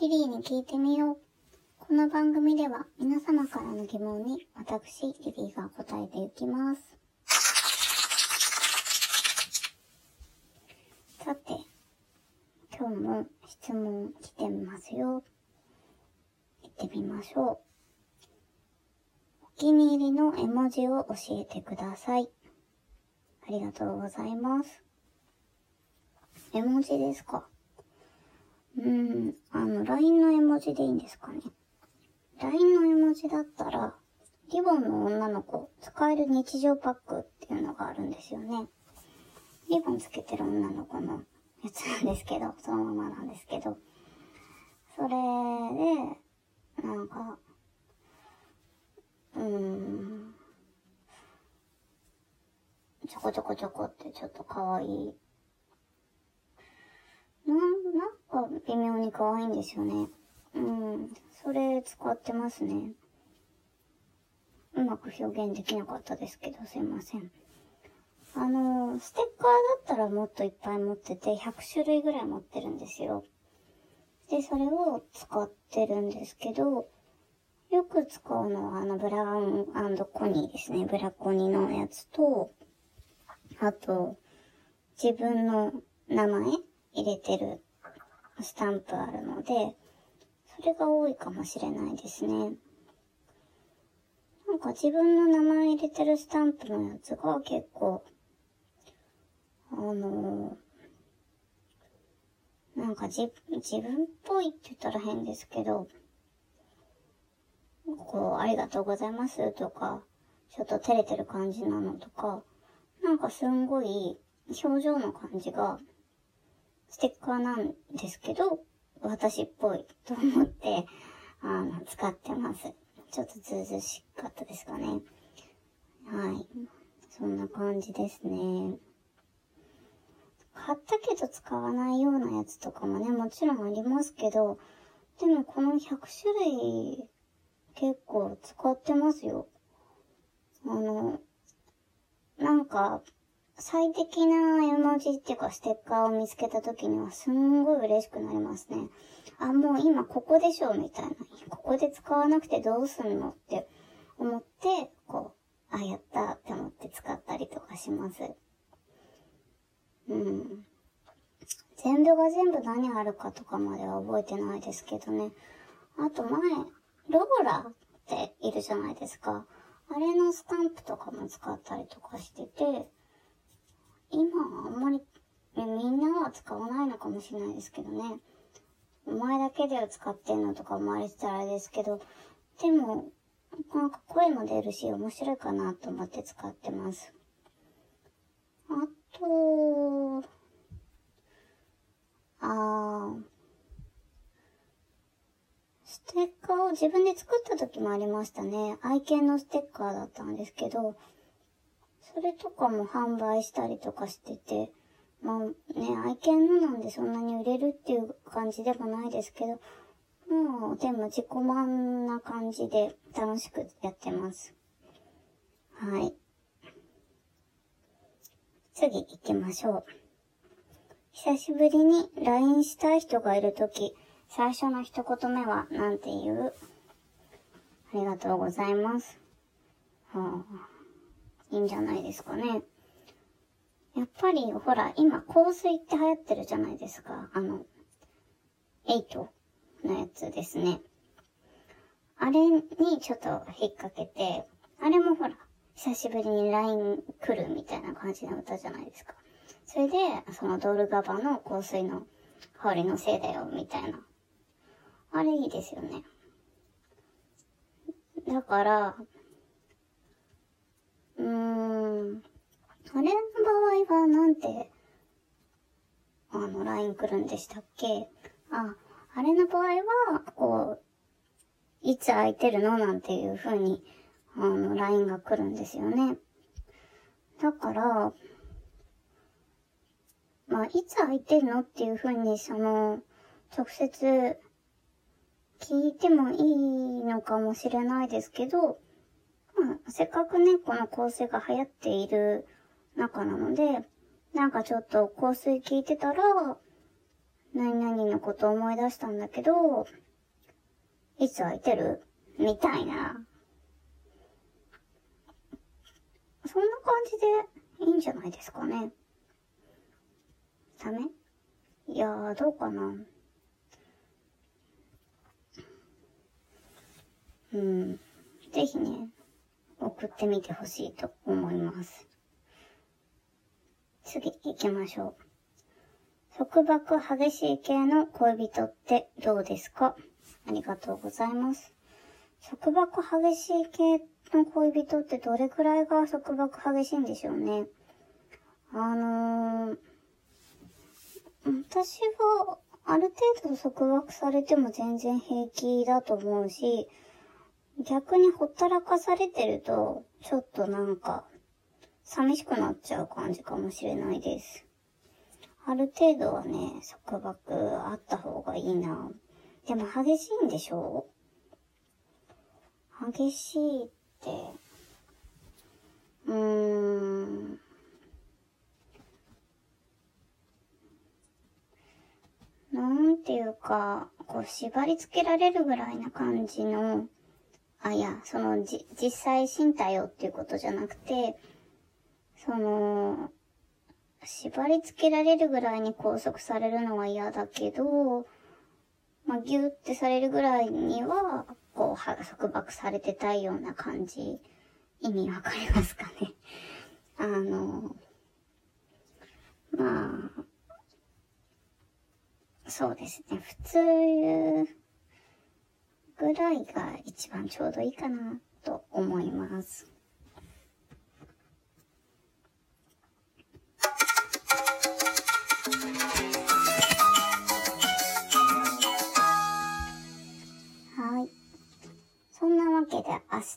リリーに聞いてみよう。この番組では皆様からの疑問に私、リリーが答えていきます。さて、今日も質問来てみますよ。行ってみましょう。お気に入りの絵文字を教えてください。ありがとうございます。絵文字ですか？うん、あの、LINE の絵文字でいいんですかね。LINE の絵文字だったら、リボンの女の子、使える日常パックっていうのがあるんですよね。リボンつけてる女の子のやつなんですけど、そのままなんですけど。それで、なんか、うーん、ちょこちょこちょこってちょっと可愛いな、ん微妙に可愛いんですよね。うん。それ使ってますね。うまく表現できなかったですけど、すいません。あの、ステッカーだったらもっといっぱい持ってて、100種類ぐらい持ってるんですよ。で、それを使ってるんですけど、よく使うのはあの、ブラウンコニーですね。ブラコニーのやつと、あと、自分の名前入れてるスタンプあるので、それが多いかもしれないですね。なんか自分の名前入れてるスタンプのやつが結構、あのー、なんかじ、自分っぽいって言ったら変ですけど、こう、ありがとうございますとか、ちょっと照れてる感じなのとか、なんかすんごい表情の感じがステッカーなんですけど、私っぽいと思って、あの、使ってます。ちょっとずうずしかったですかね。はい。そんな感じですね。買ったけど使わないようなやつとかもね、もちろんありますけど、でもこの100種類結構使ってますよ。あの、なんか、最適な絵文字っていうかステッカーを見つけた時にはすんごい嬉しくなりますね。あ、もう今ここでしょみたいな。ここで使わなくてどうすんのって思って、こう、あ、やったって思って使ったりとかします。うん。全部が全部何あるかとかまでは覚えてないですけどね。あと前、ローラっているじゃないですか。あれのスタンプとかも使ったりとかしてて、今はあんまり、みんなは使わないのかもしれないですけどね。お前だけでは使ってんのとか思われてたらあれですけど、でも、なんか声も出るし面白いかなと思って使ってます。あと、あー、ステッカーを自分で作った時もありましたね。愛犬のステッカーだったんですけど、それとかも販売したりとかしてて、まあね、愛犬のなんでそんなに売れるっていう感じでもないですけど、もうでも自己満な感じで楽しくやってます。はい。次行きましょう。久しぶりに LINE したい人がいるとき、最初の一言目はなんて言う？ありがとうございます。はあいいんじゃないですかね。やっぱり、ほら、今、香水って流行ってるじゃないですか。あの、エイトのやつですね。あれにちょっと引っ掛けて、あれもほら、久しぶりに LINE 来るみたいな感じの歌じゃないですか。それで、そのドールガバの香水の香りのせいだよ、みたいな。あれいいですよね。だから、うーん。あれの場合はなんて、あの、LINE 来るんでしたっけ？あ、あれの場合は、こう、いつ空いてるのなんていう風に、あの、LINE が来るんですよね。だから、まあ、いつ空いてるのっていう風に、その、直接聞いてもいいのかもしれないですけど、まあ、せっかくね、この香水が流行っている中なので、なんかちょっと香水聞いてたら、何々のこと思い出したんだけど、いつ空いてる？みたいな。そんな感じでいいんじゃないですかね。ダメ？いやー、どうかな。うん。ぜひね、送ってみてほしいと思います。次行きましょう。束縛激しい系の恋人ってどうですか？ありがとうございます。束縛激しい系の恋人ってどれくらいが束縛激しいんでしょうね。あのー、私はある程度束縛されても全然平気だと思うし、逆にほったらかされてると、ちょっとなんか、寂しくなっちゃう感じかもしれないです。ある程度はね、束縛あった方がいいな。でも激しいんでしょ？激しいって、うーん。なんていうか、こう縛り付けられるぐらいな感じの、あ、いや、その、じ、実際身体をっていうことじゃなくて、その、縛り付けられるぐらいに拘束されるのは嫌だけど、まあ、ギュってされるぐらいには、こう、束縛されてたいような感じ、意味わかりますかね。あの、まあ、そうですね。普通ぐらいが一番ちょうどいいかなと思います。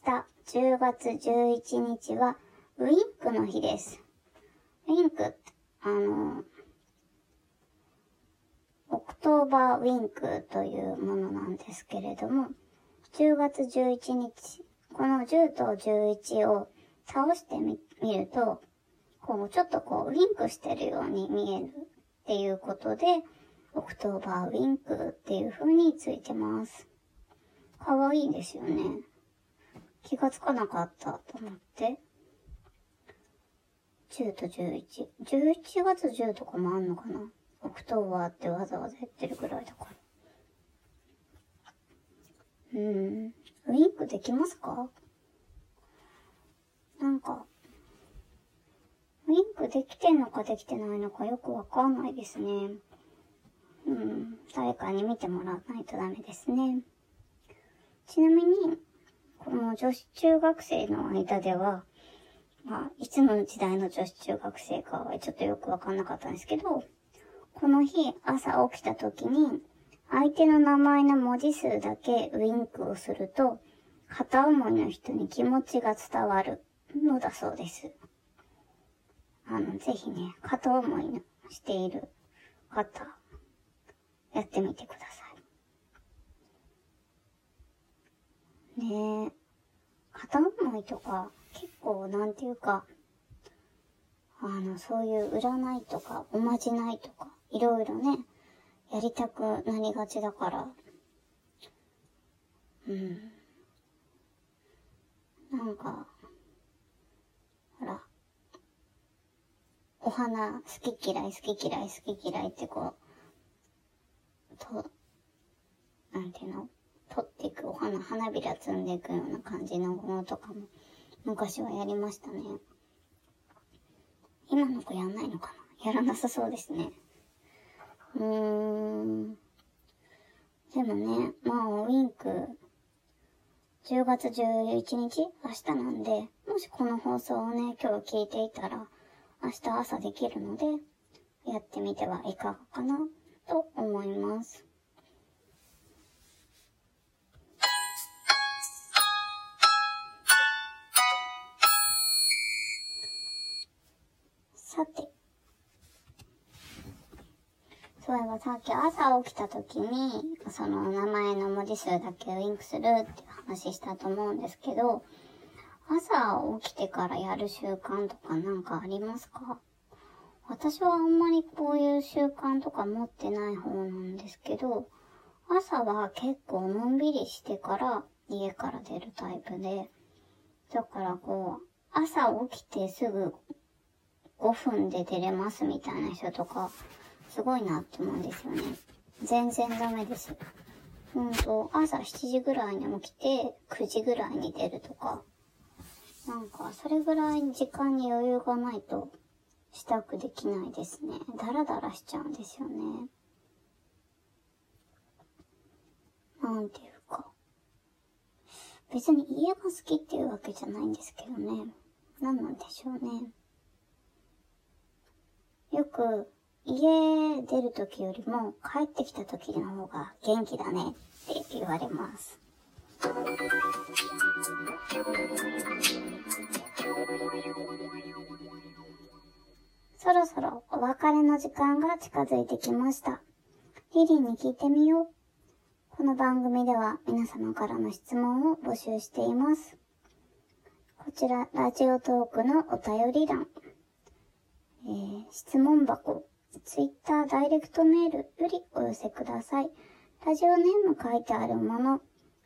日10月11日はウィンクの日です。ウィンクあの、オクトーバーウィンクというものなんですけれども、10月11日、この10と11を倒してみると、こう、ちょっとこう、ウィンクしてるように見えるっていうことで、オクトーバーウィンクっていう風についてます。かわいいですよね。気がつかなかったと思って。10と11。11月10とかもあんのかな？オクトーバーってわざわざ言ってるぐらいだから。うん。ウィンクできますか？なんか、ウィンクできてんのかできてないのかよくわかんないですね。うん。誰かに見てもらわないとダメですね。ちなみに、この女子中学生の間では、まあ、いつもの時代の女子中学生かはちょっとよくわかんなかったんですけど、この日朝起きた時に、相手の名前の文字数だけウィンクをすると、片思いの人に気持ちが伝わるのだそうです。あの、ぜひね、片思いのしている方、やってみてください。ねえ、片思いとか、結構なんていうか、あの、そういう占いとか、おまじないとか、いろいろね、やりたくなりがちだから、うん。なんか、ほら、お花好き嫌い好き嫌い好き嫌いってこう、と、なんていうの？取っていくお花、花びら摘んでいくような感じのものとかも昔はやりましたね。今の子やんないのかな？やらなさそうですね。うーん。でもね、まあ、ウィンク、10月11日？明日なんで、もしこの放送をね、今日聞いていたら、明日朝できるので、やってみてはいかがかな、と思います。さて、そういえばさっき朝起きた時に、その名前の文字数だけウィンクするって話したと思うんですけど、朝起きてからやる習慣とかなんかありますか？私はあんまりこういう習慣とか持ってない方なんですけど、朝は結構のんびりしてから家から出るタイプで、だからこう、朝起きてすぐ5分で出れますみたいな人とか、すごいなって思うんですよね。全然ダメです。ほんと、朝7時ぐらいに起きて、9時ぐらいに出るとか、なんか、それぐらい時間に余裕がないと、支度できないですね。ダラダラしちゃうんですよね。なんていうか。別に家が好きっていうわけじゃないんですけどね。何なんでしょうね。よく、家出る時よりも帰ってきた時の方が元気だねって言われます。そろそろお別れの時間が近づいてきました。リリーに聞いてみよう。この番組では皆様からの質問を募集しています。こちら、ラジオトークのお便り欄、えー、質問箱、ツイッターダイレクトメールよりお寄せください。ラジオネーム書いてあるもの、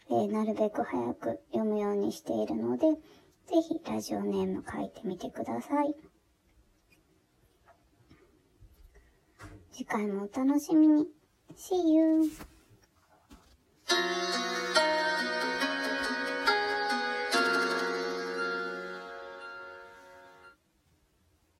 えー、なるべく早く読むようにしているので、ぜひラジオネーム書いてみてください。次回もお楽しみに。See you!